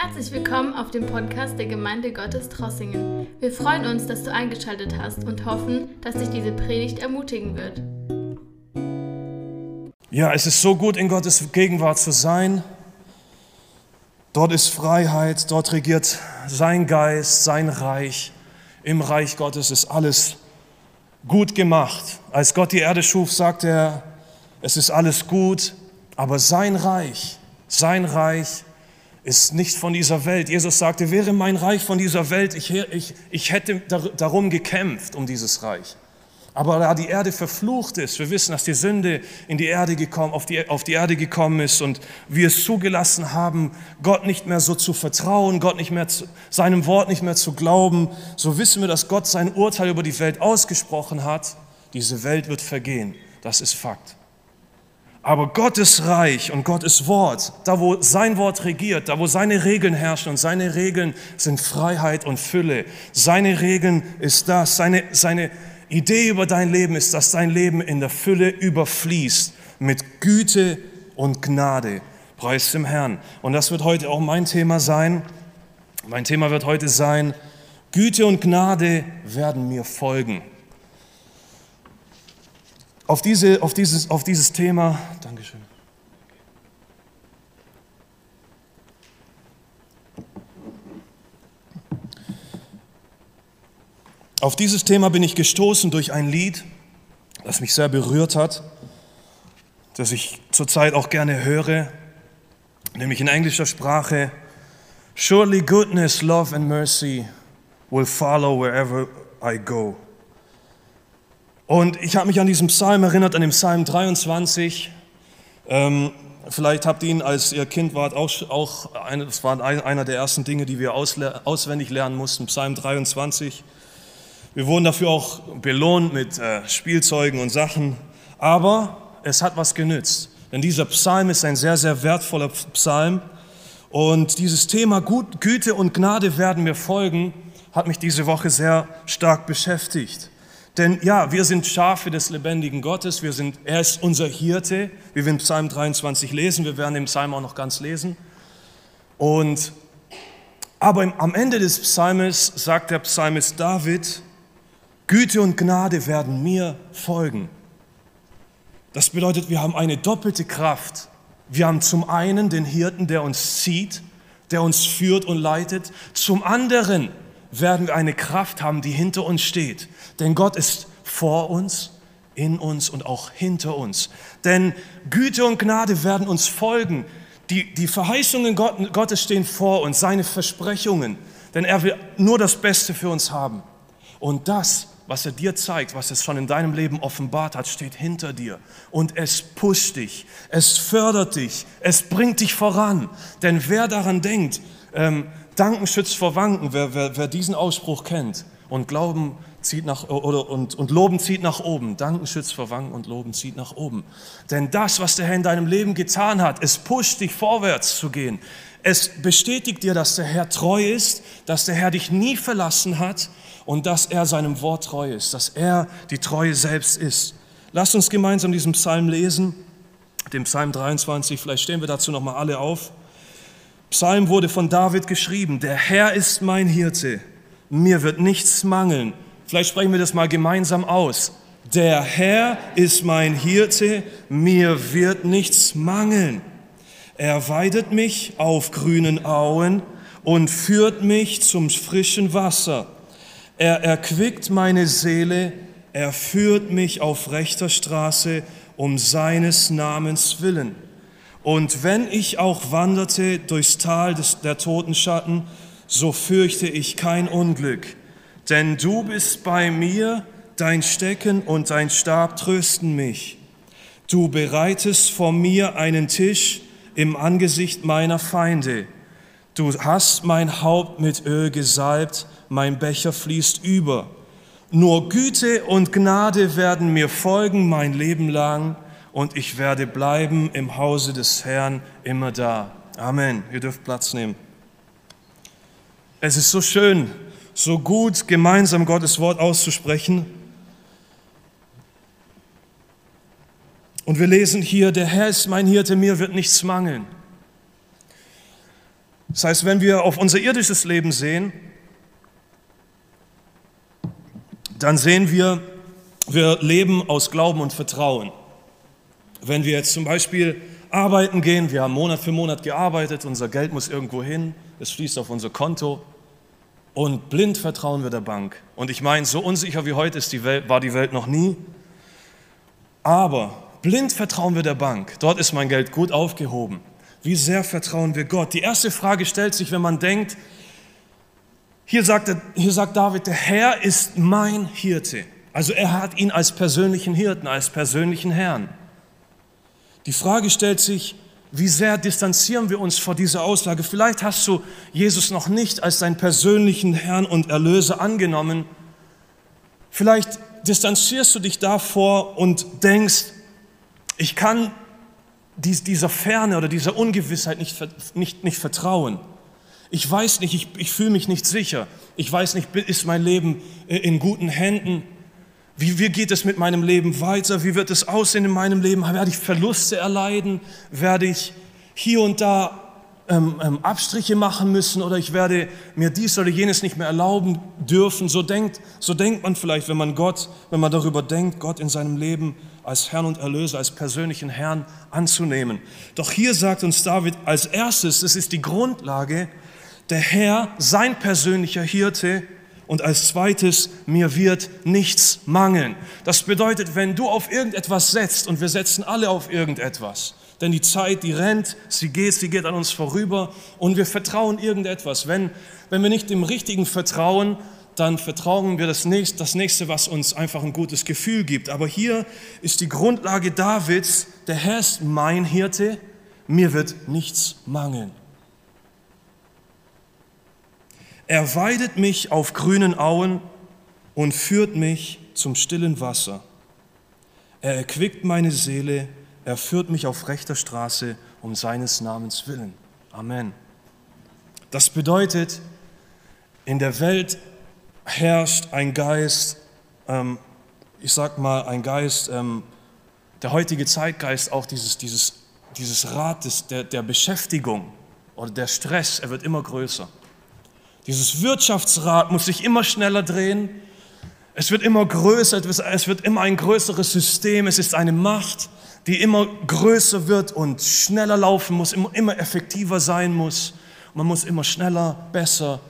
Herzlich willkommen auf dem Podcast der Gemeinde Gottes Trossingen. Wir freuen uns, dass du eingeschaltet hast und hoffen, dass dich diese Predigt ermutigen wird. Ja, es ist so gut, in Gottes Gegenwart zu sein. Dort ist Freiheit, dort regiert sein Geist, sein Reich. Im Reich Gottes ist alles gut gemacht. Als Gott die Erde schuf, sagte er, es ist alles gut, aber sein Reich, sein Reich ist nicht von dieser Welt. Jesus sagte, wäre mein Reich von dieser Welt, ich, ich, ich hätte darum gekämpft, um dieses Reich. Aber da die Erde verflucht ist, wir wissen, dass die Sünde in die Erde gekommen, auf, die, auf die Erde gekommen ist und wir es zugelassen haben, Gott nicht mehr so zu vertrauen, Gott nicht mehr zu, seinem Wort nicht mehr zu glauben, so wissen wir, dass Gott sein Urteil über die Welt ausgesprochen hat. Diese Welt wird vergehen. Das ist Fakt. Aber Gottes Reich und Gottes Wort, da wo sein Wort regiert, da wo seine Regeln herrschen und seine Regeln sind Freiheit und Fülle. Seine Regeln ist das, seine, seine Idee über dein Leben ist, dass dein Leben in der Fülle überfließt mit Güte und Gnade. Preis dem Herrn. Und das wird heute auch mein Thema sein. Mein Thema wird heute sein, Güte und Gnade werden mir folgen. Auf, diese, auf, dieses, auf dieses Thema, Dankeschön. Auf dieses Thema bin ich gestoßen durch ein Lied, das mich sehr berührt hat, das ich zurzeit auch gerne höre, nämlich in englischer Sprache. Surely goodness, love and mercy will follow wherever I go. Und ich habe mich an diesen Psalm erinnert, an den Psalm 23. Ähm, vielleicht habt ihr ihn, als ihr Kind wart, auch, auch eine, das war einer der ersten Dinge, die wir auswendig lernen mussten, Psalm 23. Wir wurden dafür auch belohnt mit äh, Spielzeugen und Sachen, aber es hat was genützt. Denn dieser Psalm ist ein sehr, sehr wertvoller Psalm. Und dieses Thema Gut, Güte und Gnade werden mir folgen, hat mich diese Woche sehr stark beschäftigt. Denn ja, wir sind Schafe des lebendigen Gottes, wir sind, er ist unser Hirte, wie wir in Psalm 23 lesen, wir werden den Psalm auch noch ganz lesen. Und, aber am Ende des Psalmes sagt der Psalmist David, Güte und Gnade werden mir folgen. Das bedeutet, wir haben eine doppelte Kraft. Wir haben zum einen den Hirten, der uns zieht, der uns führt und leitet. Zum anderen werden wir eine Kraft haben, die hinter uns steht. Denn Gott ist vor uns, in uns und auch hinter uns. Denn Güte und Gnade werden uns folgen. Die, die Verheißungen Gottes stehen vor uns, seine Versprechungen. Denn er will nur das Beste für uns haben. Und das, was er dir zeigt, was es schon in deinem Leben offenbart hat, steht hinter dir. Und es pusht dich, es fördert dich, es bringt dich voran. Denn wer daran denkt, ähm, Danken schützt vor Wanken, wer, wer, wer diesen Ausspruch kennt. Und Glauben zieht nach, oder, und, und Loben zieht nach oben. Danken schützt vor Wanken und Loben zieht nach oben. Denn das, was der Herr in deinem Leben getan hat, es pusht dich vorwärts zu gehen. Es bestätigt dir, dass der Herr treu ist, dass der Herr dich nie verlassen hat und dass er seinem Wort treu ist, dass er die Treue selbst ist. Lasst uns gemeinsam diesen Psalm lesen, den Psalm 23. Vielleicht stehen wir dazu nochmal alle auf. Psalm wurde von David geschrieben, der Herr ist mein Hirte, mir wird nichts mangeln. Vielleicht sprechen wir das mal gemeinsam aus. Der Herr ist mein Hirte, mir wird nichts mangeln. Er weidet mich auf grünen Auen und führt mich zum frischen Wasser. Er erquickt meine Seele, er führt mich auf rechter Straße um seines Namens willen. Und wenn ich auch wanderte durchs Tal des, der Totenschatten, so fürchte ich kein Unglück, denn du bist bei mir, dein Stecken und dein Stab trösten mich. Du bereitest vor mir einen Tisch im Angesicht meiner Feinde. Du hast mein Haupt mit Öl gesalbt, mein Becher fließt über. Nur Güte und Gnade werden mir folgen mein Leben lang und ich werde bleiben im Hause des Herrn immer da. Amen. Ihr dürft Platz nehmen. Es ist so schön, so gut, gemeinsam Gottes Wort auszusprechen. Und wir lesen hier, der Herr ist mein Hirte, mir wird nichts mangeln. Das heißt, wenn wir auf unser irdisches Leben sehen, dann sehen wir, wir leben aus Glauben und Vertrauen. Wenn wir jetzt zum Beispiel arbeiten gehen, wir haben Monat für Monat gearbeitet, unser Geld muss irgendwo hin, es fließt auf unser Konto und blind vertrauen wir der Bank. Und ich meine, so unsicher wie heute ist die Welt, war die Welt noch nie. Aber blind vertrauen wir der Bank. Dort ist mein Geld gut aufgehoben. Wie sehr vertrauen wir Gott? Die erste Frage stellt sich, wenn man denkt, hier sagt, hier sagt David, der Herr ist mein Hirte. Also er hat ihn als persönlichen Hirten, als persönlichen Herrn. Die Frage stellt sich, wie sehr distanzieren wir uns vor dieser Aussage? Vielleicht hast du Jesus noch nicht als deinen persönlichen Herrn und Erlöser angenommen. Vielleicht distanzierst du dich davor und denkst, ich kann dieser Ferne oder dieser Ungewissheit nicht, nicht, nicht vertrauen. Ich weiß nicht, ich, ich fühle mich nicht sicher. Ich weiß nicht, ist mein Leben in guten Händen? Wie, wie geht es mit meinem Leben weiter? Wie wird es aussehen in meinem Leben? Werde ich Verluste erleiden? Werde ich hier und da ähm, ähm, Abstriche machen müssen oder ich werde mir dies oder jenes nicht mehr erlauben dürfen? So denkt, so denkt man vielleicht, wenn man Gott, wenn man darüber denkt, Gott in seinem Leben als Herrn und Erlöser, als persönlichen Herrn anzunehmen. Doch hier sagt uns David als erstes, das ist die Grundlage, der Herr, sein persönlicher Hirte, und als zweites, mir wird nichts mangeln. Das bedeutet, wenn du auf irgendetwas setzt, und wir setzen alle auf irgendetwas, denn die Zeit, die rennt, sie geht, sie geht an uns vorüber und wir vertrauen irgendetwas. Wenn, wenn wir nicht dem Richtigen vertrauen, dann vertrauen wir das nächste, das nächste, was uns einfach ein gutes Gefühl gibt. Aber hier ist die Grundlage Davids, der Herr ist mein Hirte, mir wird nichts mangeln. Er weidet mich auf grünen Auen und führt mich zum stillen Wasser. Er erquickt meine Seele, er führt mich auf rechter Straße um seines Namens willen. Amen. Das bedeutet, in der Welt herrscht ein Geist, ähm, ich sag mal, ein Geist, ähm, der heutige Zeitgeist, auch dieses, dieses, dieses Rad der, der Beschäftigung oder der Stress, er wird immer größer. Dieses Wirtschaftsrad muss sich immer schneller drehen. Es wird immer größer, es wird immer ein größeres System. Es ist eine Macht, die immer größer wird und schneller laufen muss, immer, immer effektiver sein muss. Man muss immer schneller, besser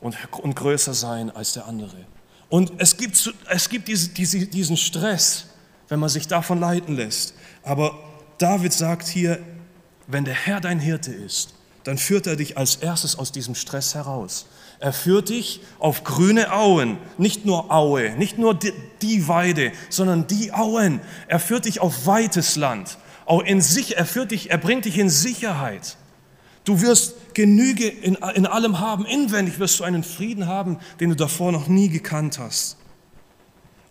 und, und größer sein als der andere. Und es gibt, es gibt diese, diese, diesen Stress, wenn man sich davon leiten lässt. Aber David sagt hier, wenn der Herr dein Hirte ist, dann führt er dich als erstes aus diesem Stress heraus. Er führt dich auf grüne Auen, nicht nur Aue, nicht nur die, die Weide, sondern die Auen. Er führt dich auf weites Land. Auch in sich, er führt dich, er bringt dich in Sicherheit. Du wirst Genüge in, in allem haben. Inwendig wirst du einen Frieden haben, den du davor noch nie gekannt hast.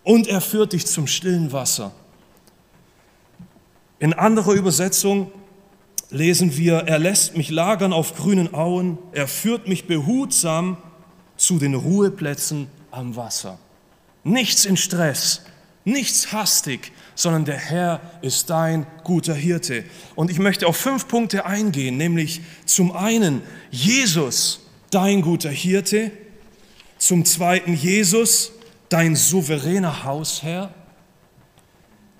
Und er führt dich zum stillen Wasser. In anderer Übersetzung lesen wir, er lässt mich lagern auf grünen Auen, er führt mich behutsam zu den Ruheplätzen am Wasser. Nichts in Stress, nichts hastig, sondern der Herr ist dein guter Hirte. Und ich möchte auf fünf Punkte eingehen, nämlich zum einen Jesus, dein guter Hirte, zum zweiten Jesus, dein souveräner Hausherr,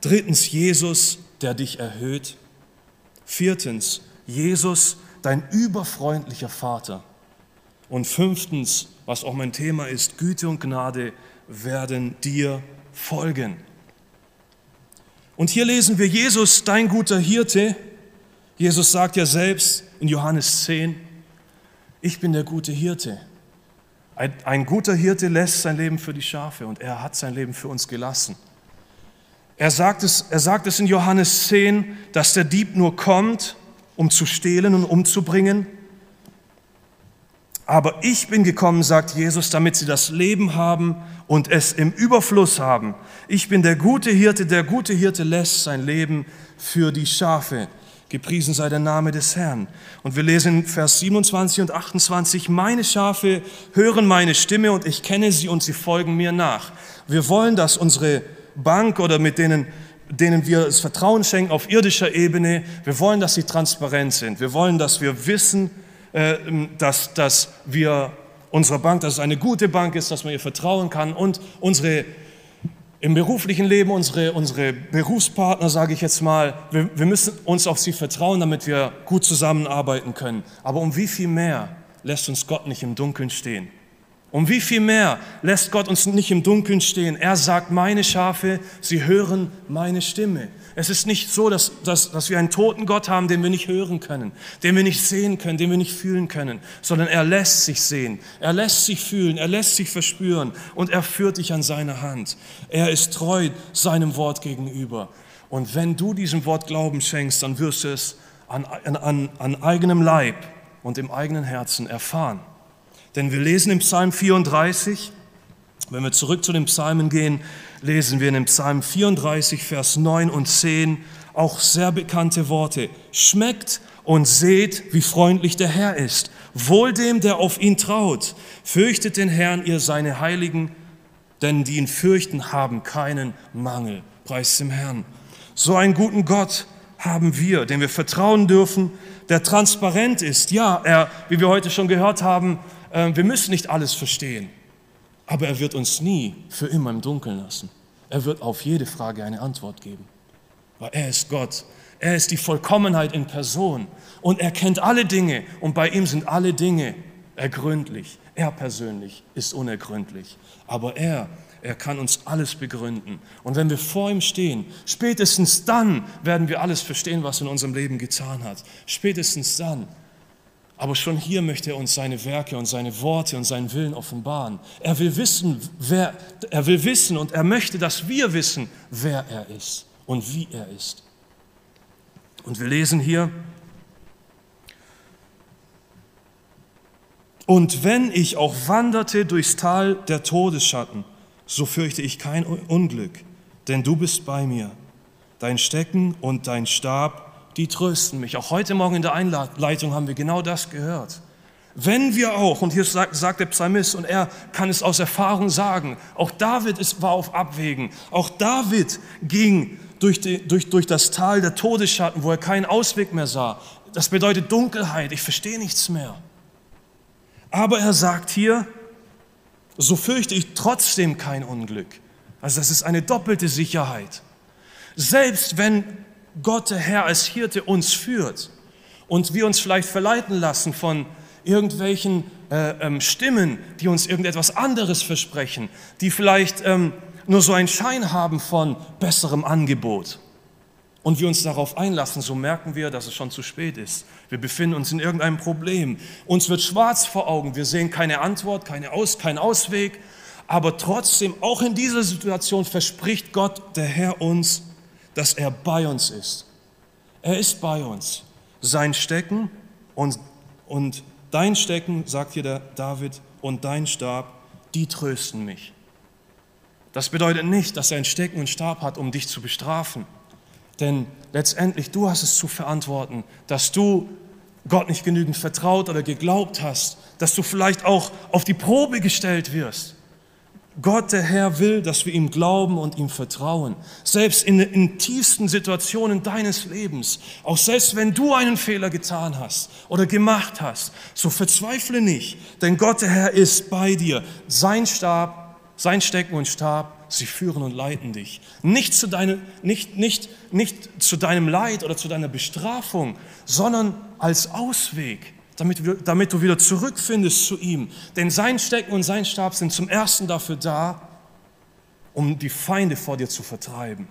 drittens Jesus, der dich erhöht, Viertens, Jesus, dein überfreundlicher Vater. Und fünftens, was auch mein Thema ist, Güte und Gnade werden dir folgen. Und hier lesen wir Jesus, dein guter Hirte. Jesus sagt ja selbst in Johannes 10, ich bin der gute Hirte. Ein, ein, guter Hirte lässt sein Leben für die Schafe und er hat sein Leben für uns gelassen. Er sagt, es, er sagt es in Johannes 10, dass der Dieb nur kommt, um zu stehlen und umzubringen. Aber ich bin gekommen, sagt Jesus, damit sie das Leben haben und es im Überfluss haben. Ich bin der gute Hirte, der gute Hirte lässt sein Leben für die Schafe. Gepriesen sei der Name des Herrn. Und wir lesen Vers 27 und 28, meine Schafe hören meine Stimme und ich kenne sie und sie folgen mir nach. Wir wollen, dass unsere Bank oder mit denen, denen wir das Vertrauen schenken auf irdischer Ebene. Wir wollen, dass sie transparent sind. Wir wollen, dass wir wissen, äh, dass, dass wir unsere Bank, dass es eine gute Bank ist, dass man ihr vertrauen kann und unsere im beruflichen Leben, unsere, unsere Berufspartner, sage ich jetzt mal, wir, wir müssen uns auf sie vertrauen, damit wir gut zusammenarbeiten können. Aber um wie viel mehr lässt uns Gott nicht im Dunkeln stehen? Um wie viel mehr lässt Gott uns nicht im Dunkeln stehen? Er sagt, meine Schafe, sie hören meine Stimme. Es ist nicht so, dass, dass, dass wir einen toten Gott haben, den wir nicht hören können, den wir nicht sehen können, den wir nicht fühlen können, sondern er lässt sich sehen, er lässt sich fühlen, er lässt sich verspüren und er führt dich an seine Hand. Er ist treu seinem Wort gegenüber. Und wenn du diesem Wort Glauben schenkst, dann wirst du es an, an, an eigenem Leib und im eigenen Herzen erfahren. Denn wir lesen im Psalm 34, wenn wir zurück zu den Psalmen gehen, lesen wir in dem Psalm 34, Vers 9 und 10 auch sehr bekannte Worte. Schmeckt und seht, wie freundlich der Herr ist. Wohl dem, der auf ihn traut. Fürchtet den Herrn, ihr seine Heiligen, denn die ihn fürchten, haben keinen Mangel. Preis dem Herrn. So einen guten Gott haben wir, dem wir vertrauen dürfen, der transparent ist. Ja, er, wie wir heute schon gehört haben, wir müssen nicht alles verstehen. Aber er wird uns nie für immer im Dunkeln lassen. Er wird auf jede Frage eine Antwort geben. Weil er ist Gott. Er ist die Vollkommenheit in Person. Und er kennt alle Dinge. Und bei ihm sind alle Dinge ergründlich. Er persönlich ist unergründlich. Aber er, er kann uns alles begründen. Und wenn wir vor ihm stehen, spätestens dann werden wir alles verstehen, was er in unserem Leben getan hat. Spätestens dann aber schon hier möchte er uns seine Werke und seine Worte und seinen Willen offenbaren. Er will wissen, wer, er will wissen und er möchte, dass wir wissen, wer er ist und wie er ist. Und wir lesen hier, und wenn ich auch wanderte durchs Tal der Todesschatten, so fürchte ich kein Unglück, denn du bist bei mir. Dein Stecken und dein Stab die trösten mich. Auch heute Morgen in der Einleitung haben wir genau das gehört. Wenn wir auch, und hier sagt, der Psalmist, und er kann es aus Erfahrung sagen, auch David ist, war auf Abwägen. Auch David ging durch, die, durch, durch das Tal der Todesschatten, wo er keinen Ausweg mehr sah. Das bedeutet Dunkelheit, ich verstehe nichts mehr. Aber er sagt hier, so fürchte ich trotzdem kein Unglück. Also das ist eine doppelte Sicherheit. Selbst wenn Gott der Herr als Hirte uns führt und wir uns vielleicht verleiten lassen von irgendwelchen äh, ähm, Stimmen, die uns irgendetwas anderes versprechen, die vielleicht ähm, nur so einen Schein haben von besserem Angebot. Und wir uns darauf einlassen, so merken wir, dass es schon zu spät ist. Wir befinden uns in irgendeinem Problem. Uns wird schwarz vor Augen. Wir sehen keine Antwort, keine Aus, keinen Ausweg. Aber trotzdem, auch in dieser Situation verspricht Gott, der Herr, uns, dass er bei uns ist. Er ist bei uns. Sein Stecken und, und dein Stecken, sagt hier der David, und dein Stab, die trösten mich. Das bedeutet nicht, dass er ein Stecken und Stab hat, um dich zu bestrafen. Denn letztendlich, du hast es zu verantworten, dass du Gott nicht genügend vertraut oder geglaubt hast, dass du vielleicht auch auf die Probe gestellt wirst. Gott, der Herr, will, dass wir ihm glauben und ihm vertrauen. Selbst in den tiefsten Situationen deines Lebens, auch selbst wenn du einen Fehler getan hast oder gemacht hast, so verzweifle nicht, denn Gott, der Herr, ist bei dir. Sein Stab, sein Stecken und Stab, sie führen und leiten dich. Nicht zu, deine, nicht, nicht, nicht zu deinem Leid oder zu deiner Bestrafung, sondern als Ausweg damit, damit du wieder zurückfindest zu ihm. Denn sein Stecken und sein Stab sind zum Ersten dafür da, um die Feinde vor dir zu vertreiben,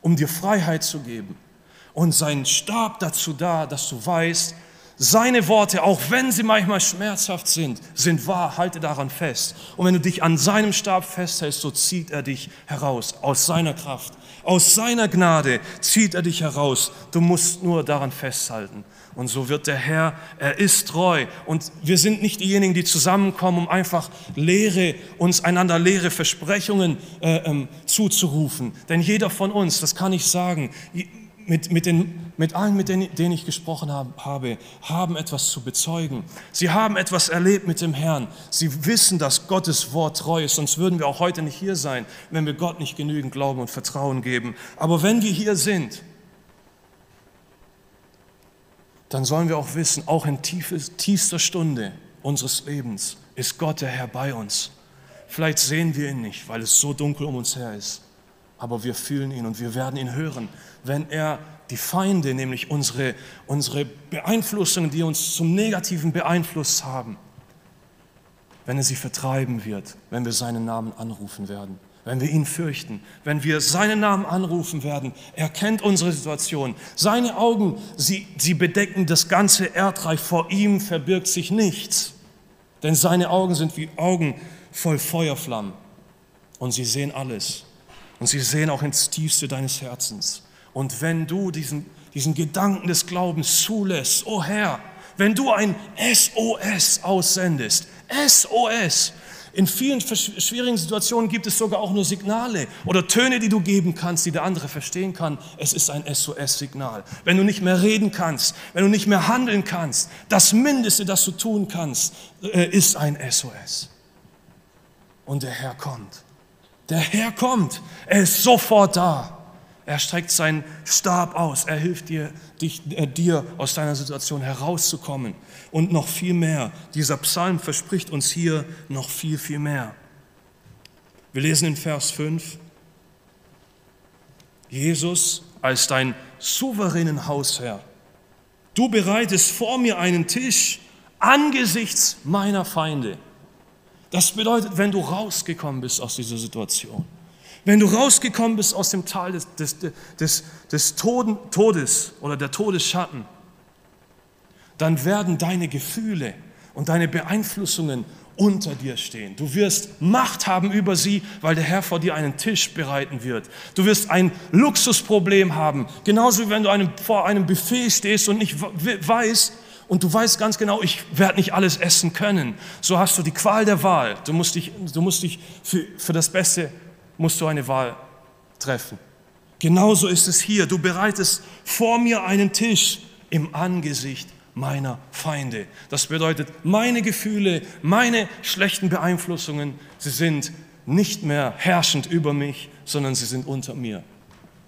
um dir Freiheit zu geben. Und sein Stab dazu da, dass du weißt, seine Worte, auch wenn sie manchmal schmerzhaft sind, sind wahr, halte daran fest. Und wenn du dich an seinem Stab festhältst, so zieht er dich heraus aus seiner Kraft, aus seiner Gnade zieht er dich heraus. Du musst nur daran festhalten. Und so wird der Herr, er ist treu. Und wir sind nicht diejenigen, die zusammenkommen, um einfach Lehre, uns einander leere Versprechungen äh, ähm, zuzurufen. Denn jeder von uns, das kann ich sagen, mit, mit, den, mit allen, mit denen, denen ich gesprochen habe, haben etwas zu bezeugen. Sie haben etwas erlebt mit dem Herrn. Sie wissen, dass Gottes Wort treu ist, sonst würden wir auch heute nicht hier sein, wenn wir Gott nicht genügend Glauben und Vertrauen geben. Aber wenn wir hier sind, dann sollen wir auch wissen, auch in tiefster Stunde unseres Lebens ist Gott der Herr bei uns. Vielleicht sehen wir ihn nicht, weil es so dunkel um uns her ist, aber wir fühlen ihn und wir werden ihn hören, wenn er die Feinde, nämlich unsere, unsere Beeinflussungen, die uns zum Negativen beeinflusst haben, wenn er sie vertreiben wird, wenn wir seinen Namen anrufen werden wenn wir ihn fürchten, wenn wir seinen Namen anrufen werden. Er kennt unsere Situation. Seine Augen, sie, sie bedecken das ganze Erdreich. Vor ihm verbirgt sich nichts. Denn seine Augen sind wie Augen voll Feuerflammen. Und sie sehen alles. Und sie sehen auch ins Tiefste deines Herzens. Und wenn du diesen, diesen Gedanken des Glaubens zulässt, oh Herr, wenn du ein SOS aussendest, SOS, in vielen schwierigen Situationen gibt es sogar auch nur Signale oder Töne, die du geben kannst, die der andere verstehen kann. Es ist ein SOS-Signal. Wenn du nicht mehr reden kannst, wenn du nicht mehr handeln kannst, das Mindeste, das du tun kannst, äh, ist ein SOS. Und der Herr kommt. Der Herr kommt. Er ist sofort da. Er streckt seinen Stab aus. Er hilft dir, dich, äh, dir aus deiner Situation herauszukommen. Und noch viel mehr. Dieser Psalm verspricht uns hier noch viel, viel mehr. Wir lesen in Vers 5. Jesus als dein souveränen Hausherr. Du bereitest vor mir einen Tisch angesichts meiner Feinde. Das bedeutet, wenn du rausgekommen bist aus dieser Situation wenn du rausgekommen bist aus dem Tal des, des, des, des Toden, Todes oder der Todesschatten, dann werden deine Gefühle und deine Beeinflussungen unter dir stehen. Du wirst Macht haben über sie, weil der Herr vor dir einen Tisch bereiten wird. Du wirst ein Luxusproblem haben, genauso wie wenn du einem, vor einem Buffet stehst und nicht weißt, und du weißt ganz genau, ich werde nicht alles essen können. So hast du die Qual der Wahl. Du musst dich, du musst dich für, für das Beste musst du eine Wahl treffen. Genauso ist es hier. Du bereitest vor mir einen Tisch im Angesicht meiner Feinde. Das bedeutet, meine Gefühle, meine schlechten Beeinflussungen, sie sind nicht mehr herrschend über mich, sondern sie sind unter mir.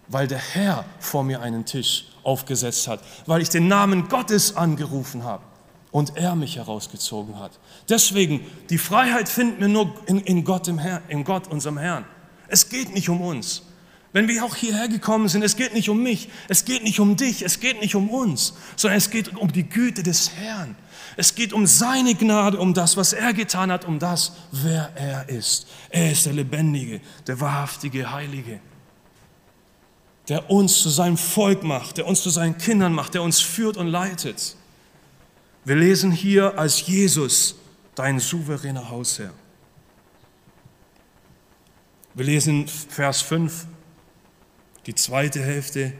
Weil der Herr vor mir einen Tisch aufgesetzt hat, weil ich den Namen Gottes angerufen habe und er mich herausgezogen hat. Deswegen, die Freiheit finden wir nur in, in Gott, im Herr, in Gott, unserem Herrn. Es geht nicht um uns. Wenn wir auch hierher gekommen sind, es geht nicht um mich, es geht nicht um dich, es geht nicht um uns, sondern es geht um die Güte des Herrn. Es geht um seine Gnade, um das, was er getan hat, um das, wer er ist. Er ist der Lebendige, der Wahrhaftige, Heilige, der uns zu seinem Volk macht, der uns zu seinen Kindern macht, der uns führt und leitet. Wir lesen hier als Jesus, dein souveräner Hausherr. Wir lesen Vers 5, die zweite Hälfte,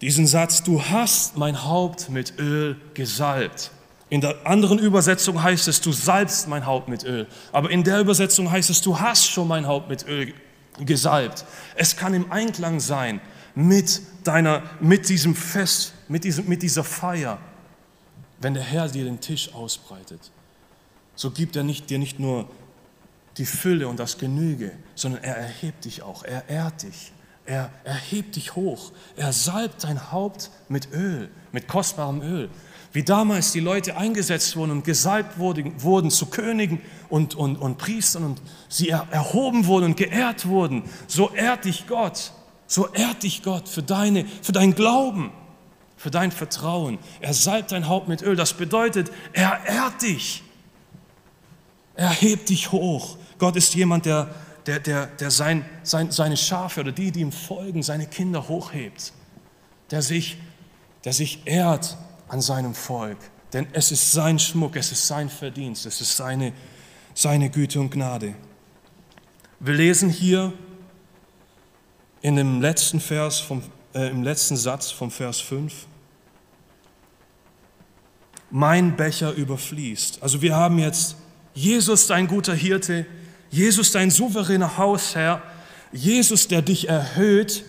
diesen Satz, du hast mein Haupt mit Öl gesalbt. In der anderen Übersetzung heißt es, du salbst mein Haupt mit Öl. Aber in der Übersetzung heißt es, du hast schon mein Haupt mit Öl gesalbt. Es kann im Einklang sein mit, deiner, mit diesem Fest, mit, diesem, mit dieser Feier, wenn der Herr dir den Tisch ausbreitet. So gibt er nicht, dir nicht nur die Fülle und das Genüge, sondern er erhebt dich auch, er ehrt dich, er erhebt dich hoch, er salbt dein Haupt mit Öl, mit kostbarem Öl. Wie damals die Leute eingesetzt wurden und gesalbt wurden, wurden zu Königen und, und, und Priestern und sie erhoben wurden und geehrt wurden, so ehrt dich Gott, so ehrt dich Gott für, deine, für dein Glauben, für dein Vertrauen. Er salbt dein Haupt mit Öl, das bedeutet, er ehrt dich. Er hebt dich hoch. Gott ist jemand, der, der, der, der sein, sein, seine Schafe oder die, die ihm folgen, seine Kinder hochhebt. Der sich, der sich ehrt an seinem Volk. Denn es ist sein Schmuck, es ist sein Verdienst, es ist seine, seine Güte und Gnade. Wir lesen hier in dem letzten Vers, vom, äh, im letzten Satz vom Vers 5, mein Becher überfließt. Also wir haben jetzt Jesus, dein guter Hirte, Jesus, dein souveräner Hausherr, Jesus, der dich erhöht.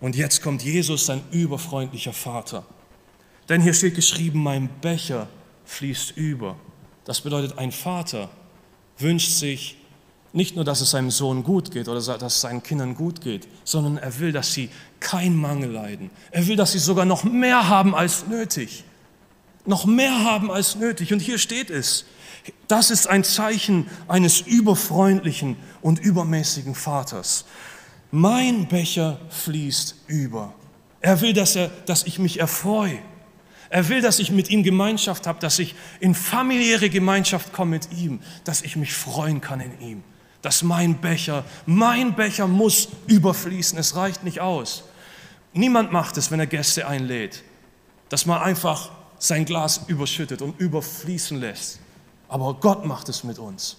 Und jetzt kommt Jesus, dein überfreundlicher Vater. Denn hier steht geschrieben, mein Becher fließt über. Das bedeutet, ein Vater wünscht sich nicht nur, dass es seinem Sohn gut geht oder dass es seinen Kindern gut geht, sondern er will, dass sie keinen Mangel leiden. Er will, dass sie sogar noch mehr haben als nötig. noch mehr haben als nötig. Und hier steht es, das ist ein Zeichen eines überfreundlichen und übermäßigen Vaters. Mein Becher fließt über. Er will, dass, er, dass ich mich erfreue. Er will, dass ich mit ihm Gemeinschaft habe, dass ich in familiäre Gemeinschaft komme mit ihm, dass ich mich freuen kann in ihm. Dass mein Becher, mein Becher muss überfließen. Es reicht nicht aus. Niemand macht es, wenn er Gäste einlädt, dass man einfach sein Glas überschüttet und überfließen lässt. Aber Gott macht es mit uns.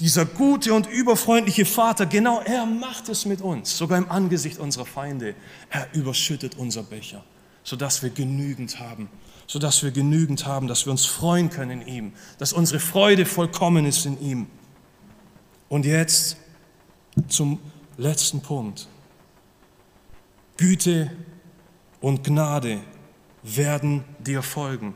Dieser gute und überfreundliche Vater, genau er macht es mit uns, sogar im Angesicht unserer Feinde. Er überschüttet unser Becher, sodass wir genügend haben, sodass wir genügend haben, dass wir uns freuen können in ihm, dass unsere Freude vollkommen ist in ihm. Und jetzt zum letzten Punkt. Güte und Gnade werden dir folgen.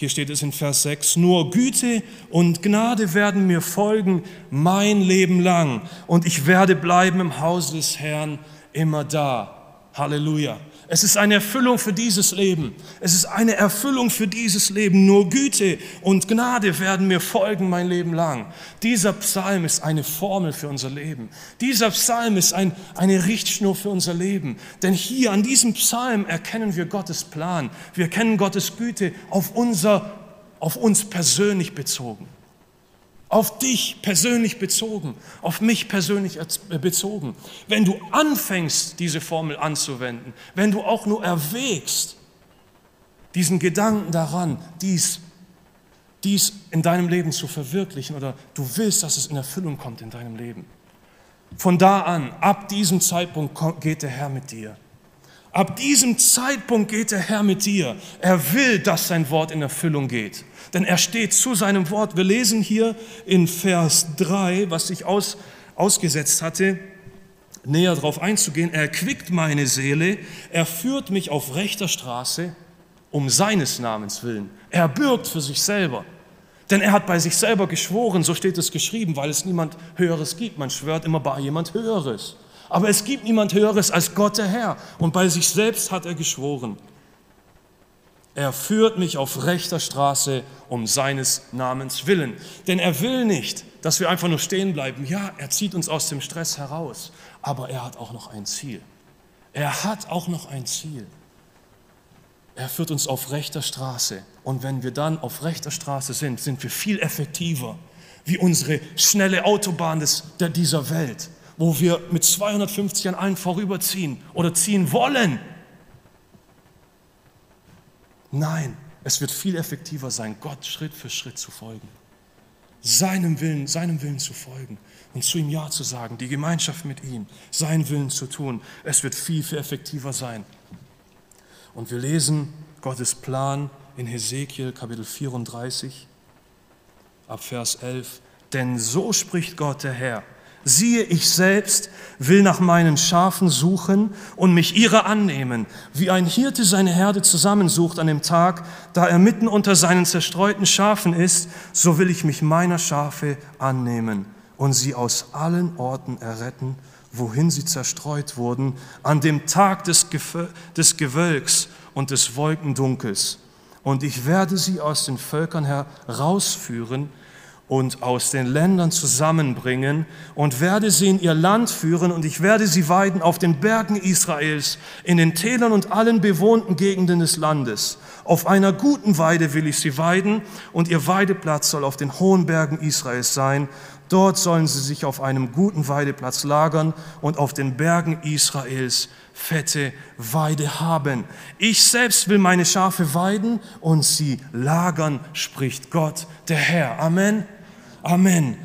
Hier steht es in Vers 6, nur Güte und Gnade werden mir folgen mein Leben lang und ich werde bleiben im Haus des Herrn immer da. Halleluja. Es ist eine Erfüllung für dieses Leben. Es ist eine Erfüllung für dieses Leben. Nur Güte und Gnade werden mir folgen mein Leben lang. Dieser Psalm ist eine Formel für unser Leben. Dieser Psalm ist ein, eine Richtschnur für unser Leben. Denn hier an diesem Psalm erkennen wir Gottes Plan. Wir erkennen Gottes Güte auf, unser, auf uns persönlich bezogen auf dich persönlich bezogen, auf mich persönlich äh, bezogen. Wenn du anfängst, diese Formel anzuwenden, wenn du auch nur erwägst, diesen Gedanken daran, dies, dies in deinem Leben zu verwirklichen oder du willst, dass es in Erfüllung kommt in deinem Leben. Von da an, ab diesem Zeitpunkt geht der Herr mit dir. Ab diesem Zeitpunkt geht der Herr mit dir. Er will, dass sein Wort in Erfüllung geht. Denn er steht zu seinem Wort. Wir lesen hier in Vers 3, was ich aus, ausgesetzt hatte, näher darauf einzugehen. Er quickt meine Seele, er führt mich auf rechter Straße um seines Namens willen. Er bürgt für sich selber. Denn er hat bei sich selber geschworen, so steht es geschrieben, weil es niemand Höheres gibt. Man schwört immer bei jemand Höheres. Aber es gibt niemand Höheres als Gott der Herr. Und bei sich selbst hat er geschworen. Er führt mich auf rechter Straße um seines Namens willen. Denn er will nicht, dass wir einfach nur stehen bleiben. Ja, er zieht uns aus dem Stress heraus. Aber er hat auch noch ein Ziel. Er hat auch noch ein Ziel. Er führt uns auf rechter Straße. Und wenn wir dann auf rechter Straße sind, sind wir viel effektiver wie unsere schnelle Autobahn des, der, dieser Welt wo wir mit 250 an allen vorüberziehen oder ziehen wollen. Nein, es wird viel effektiver sein, Gott Schritt für Schritt zu folgen. Seinem Willen, seinem Willen zu folgen und zu ihm Ja zu sagen, die Gemeinschaft mit ihm, seinen Willen zu tun. Es wird viel, viel effektiver sein. Und wir lesen Gottes Plan in Hesekiel Kapitel 34 ab Vers 11. Denn so spricht Gott der Herr Siehe, ich selbst will nach meinen Schafen suchen und mich ihrer annehmen, wie ein Hirte seine Herde zusammensucht an dem Tag, da er mitten unter seinen zerstreuten Schafen ist, so will ich mich meiner Schafe annehmen und sie aus allen Orten erretten, wohin sie zerstreut wurden, an dem Tag des, des Gewölks und des Wolkendunkels. Und ich werde sie aus den Völkern herausführen, und aus den Ländern zusammenbringen und werde sie in ihr Land führen und ich werde sie weiden auf den Bergen Israels, in den Tälern und allen bewohnten Gegenden des Landes. Auf einer guten Weide will ich sie weiden und ihr Weideplatz soll auf den hohen Bergen Israels sein. Dort sollen sie sich auf einem guten Weideplatz lagern und auf den Bergen Israels fette Weide haben. Ich selbst will meine Schafe weiden und sie lagern, spricht Gott, der Herr. Amen. Amen.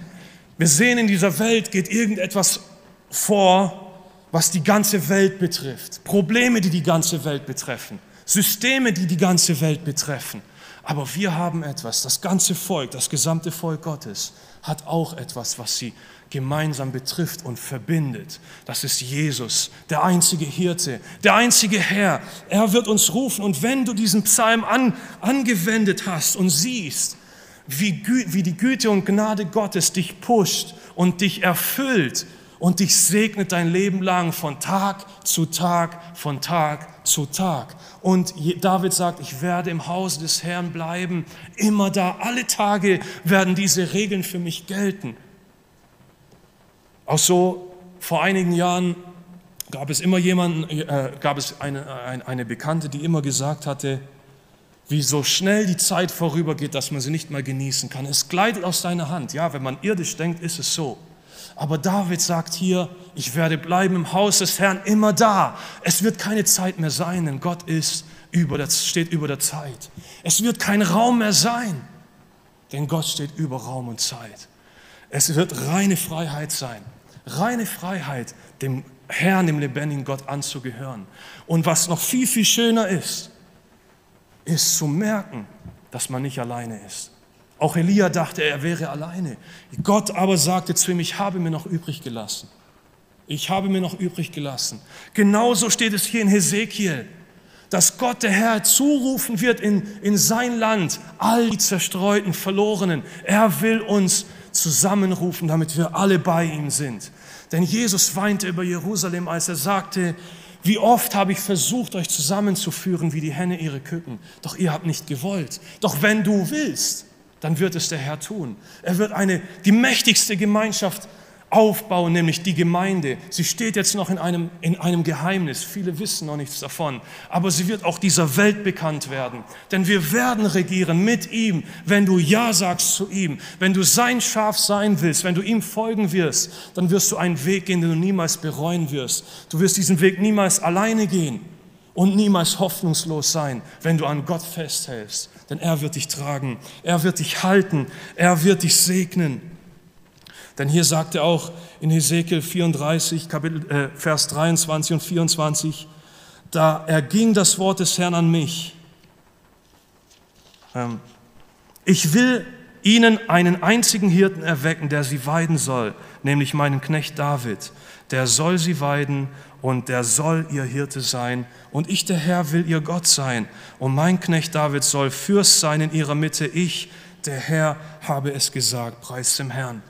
Wir sehen, in dieser Welt geht irgendetwas vor, was die ganze Welt betrifft. Probleme, die die ganze Welt betreffen. Systeme, die die ganze Welt betreffen. Aber wir haben etwas, das ganze Volk, das gesamte Volk Gottes hat auch etwas, was sie gemeinsam betrifft und verbindet. Das ist Jesus, der einzige Hirte, der einzige Herr. Er wird uns rufen und wenn du diesen Psalm an, angewendet hast und siehst, wie, wie die Güte und Gnade Gottes dich pusht und dich erfüllt und dich segnet dein Leben lang von Tag zu Tag, von Tag zu Tag. Und David sagt, ich werde im Hause des Herrn bleiben, immer da. Alle Tage werden diese Regeln für mich gelten. Auch so vor einigen Jahren gab es immer jemanden, äh, gab es eine, eine Bekannte, die immer gesagt hatte, wie so schnell die Zeit vorübergeht, dass man sie nicht mal genießen kann. Es gleitet aus deiner Hand. Ja, wenn man irdisch denkt, ist es so. Aber David sagt hier, ich werde bleiben im Haus des Herrn immer da. Es wird keine Zeit mehr sein, denn Gott ist über der, steht über der Zeit. Es wird kein Raum mehr sein, denn Gott steht über Raum und Zeit. Es wird reine Freiheit sein. Reine Freiheit, dem Herrn, dem lebendigen Gott anzugehören. Und was noch viel, viel schöner ist, ist zu merken, dass man nicht alleine ist. Auch Elia dachte, er wäre alleine. Gott aber sagte zu ihm, ich habe mir noch übrig gelassen. Ich habe mir noch übrig gelassen. Genauso steht es hier in Hesekiel, dass Gott, der Herr, zurufen wird in, in sein Land, all die zerstreuten, verlorenen. Er will uns zusammenrufen, damit wir alle bei ihm sind. Denn Jesus weinte über Jerusalem, als er sagte, wie oft habe ich versucht, euch zusammenzuführen wie die Henne ihre Küken, doch ihr habt nicht gewollt. Doch wenn du willst, dann wird es der Herr tun. Er wird eine, die mächtigste Gemeinschaft aufbauen, nämlich die Gemeinde. Sie steht jetzt noch in einem, in einem Geheimnis. Viele wissen noch nichts davon. Aber sie wird auch dieser Welt bekannt werden. Denn wir werden regieren mit ihm, wenn du Ja sagst zu ihm. Wenn du sein Schaf sein willst, wenn du ihm folgen wirst, dann wirst du einen Weg gehen, den du niemals bereuen wirst. Du wirst diesen Weg niemals alleine gehen und niemals hoffnungslos sein, wenn du an Gott festhältst. Denn er wird dich tragen, er wird dich halten, er wird dich segnen. Denn hier sagt er auch in Hesekiel 34, Kapitel, äh, Vers 23 und 24, da erging das Wort des Herrn an mich. Ähm, ich will ihnen einen einzigen Hirten erwecken, der sie weiden soll, nämlich meinen Knecht David. Der soll sie weiden und der soll ihr Hirte sein. Und ich, der Herr, will ihr Gott sein. Und mein Knecht David soll Fürst sein in ihrer Mitte. Ich, der Herr, habe es gesagt. Preis dem Herrn.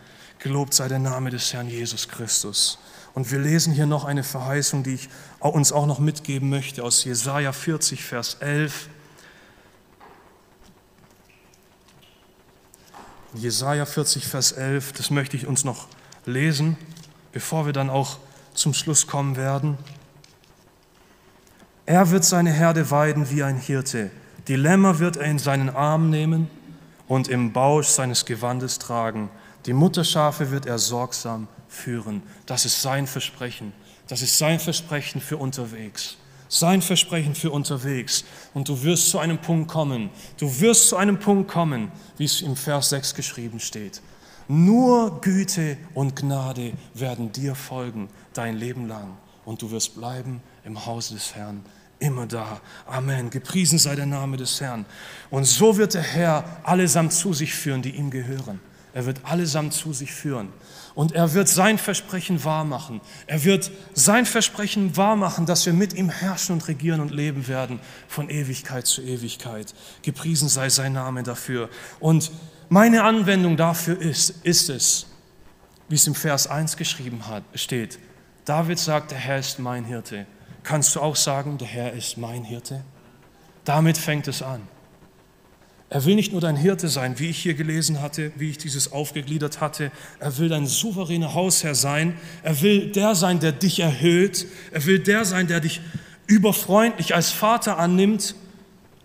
Gelobt sei der Name des Herrn Jesus Christus. Und wir lesen hier noch eine Verheißung, die ich uns auch noch mitgeben möchte aus Jesaja 40, Vers 11. Jesaja 40, Vers 11, das möchte ich uns noch lesen, bevor wir dann auch zum Schluss kommen werden. Er wird seine Herde weiden wie ein Hirte. Die Lämmer wird er in seinen Arm nehmen und im Bausch seines Gewandes tragen. Die Mutterschafe wird er sorgsam führen. Das ist sein Versprechen. Das ist sein Versprechen für unterwegs. Sein Versprechen für unterwegs. Und du wirst zu einem Punkt kommen. Du wirst zu einem Punkt kommen, wie es im Vers 6 geschrieben steht. Nur Güte und Gnade werden dir folgen dein Leben lang. Und du wirst bleiben im Haus des Herrn immer da. Amen. Gepriesen sei der Name des Herrn. Und so wird der Herr allesamt zu sich führen, die ihm gehören. Er wird allesamt zu sich führen. Und er wird sein Versprechen wahrmachen. Er wird sein Versprechen wahrmachen, dass wir mit ihm herrschen und regieren und leben werden von Ewigkeit zu Ewigkeit. Gepriesen sei sein Name dafür. Und meine Anwendung dafür ist, ist es, wie es im Vers 1 geschrieben hat, steht. David sagt, der Herr ist mein Hirte. Kannst du auch sagen, der Herr ist mein Hirte? Damit fängt es an. Er will nicht nur dein Hirte sein, wie ich hier gelesen hatte, wie ich dieses aufgegliedert hatte. Er will dein souveräner Hausherr sein. Er will der sein, der dich erhöht. Er will der sein, der dich überfreundlich als Vater annimmt.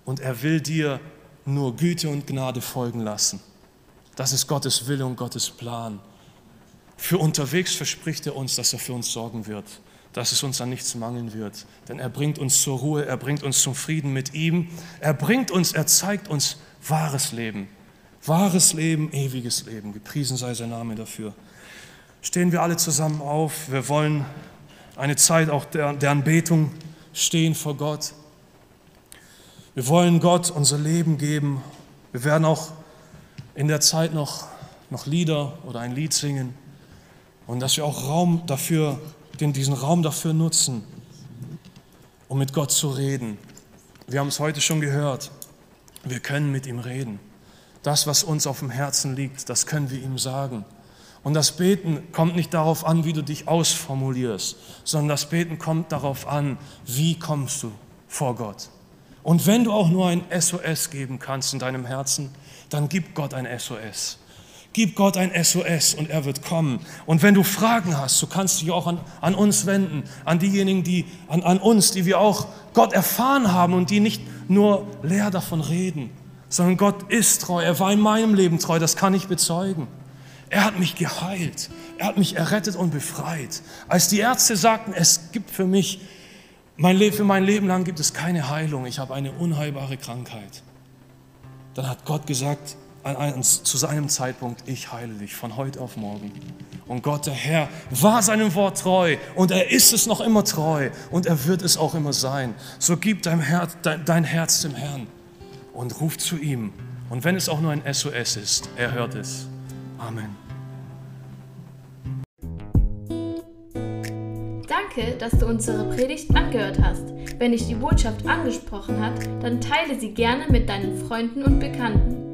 Und er will dir nur Güte und Gnade folgen lassen. Das ist Gottes Wille und Gottes Plan. Für unterwegs verspricht er uns, dass er für uns sorgen wird dass es uns an nichts mangeln wird. Denn er bringt uns zur Ruhe, er bringt uns zum Frieden mit ihm. Er bringt uns, er zeigt uns Wahres Leben. Wahres Leben, ewiges Leben. Gepriesen sei sein Name dafür. Stehen wir alle zusammen auf. Wir wollen eine Zeit auch der, der Anbetung stehen vor Gott. Wir wollen Gott unser Leben geben. Wir werden auch in der Zeit noch, noch Lieder oder ein Lied singen. Und dass wir auch Raum dafür, den, diesen Raum dafür nutzen, um mit Gott zu reden. Wir haben es heute schon gehört. Wir können mit ihm reden. Das, was uns auf dem Herzen liegt, das können wir ihm sagen. Und das Beten kommt nicht darauf an, wie du dich ausformulierst, sondern das Beten kommt darauf an, wie kommst du vor Gott. Und wenn du auch nur ein SOS geben kannst in deinem Herzen, dann gib Gott ein SOS. Gib Gott ein SOS und er wird kommen. Und wenn du Fragen hast, du kannst dich auch an, an uns wenden, an diejenigen, die, an, an uns, die wir auch Gott erfahren haben und die nicht nur leer davon reden, sondern Gott ist treu. Er war in meinem Leben treu, das kann ich bezeugen. Er hat mich geheilt. Er hat mich errettet und befreit. Als die Ärzte sagten, es gibt für mich, mein Leben, für mein Leben lang gibt es keine Heilung, ich habe eine unheilbare Krankheit, dann hat Gott gesagt, an, zu seinem Zeitpunkt, ich heile dich von heute auf morgen. Und Gott, der Herr, war seinem Wort treu und er ist es noch immer treu und er wird es auch immer sein. So gib dein Herz, dein, dein Herz dem Herrn und ruf zu ihm. Und wenn es auch nur ein SOS ist, er hört es. Amen. Danke, dass du unsere Predigt angehört hast. Wenn dich die Botschaft angesprochen hat, dann teile sie gerne mit deinen Freunden und Bekannten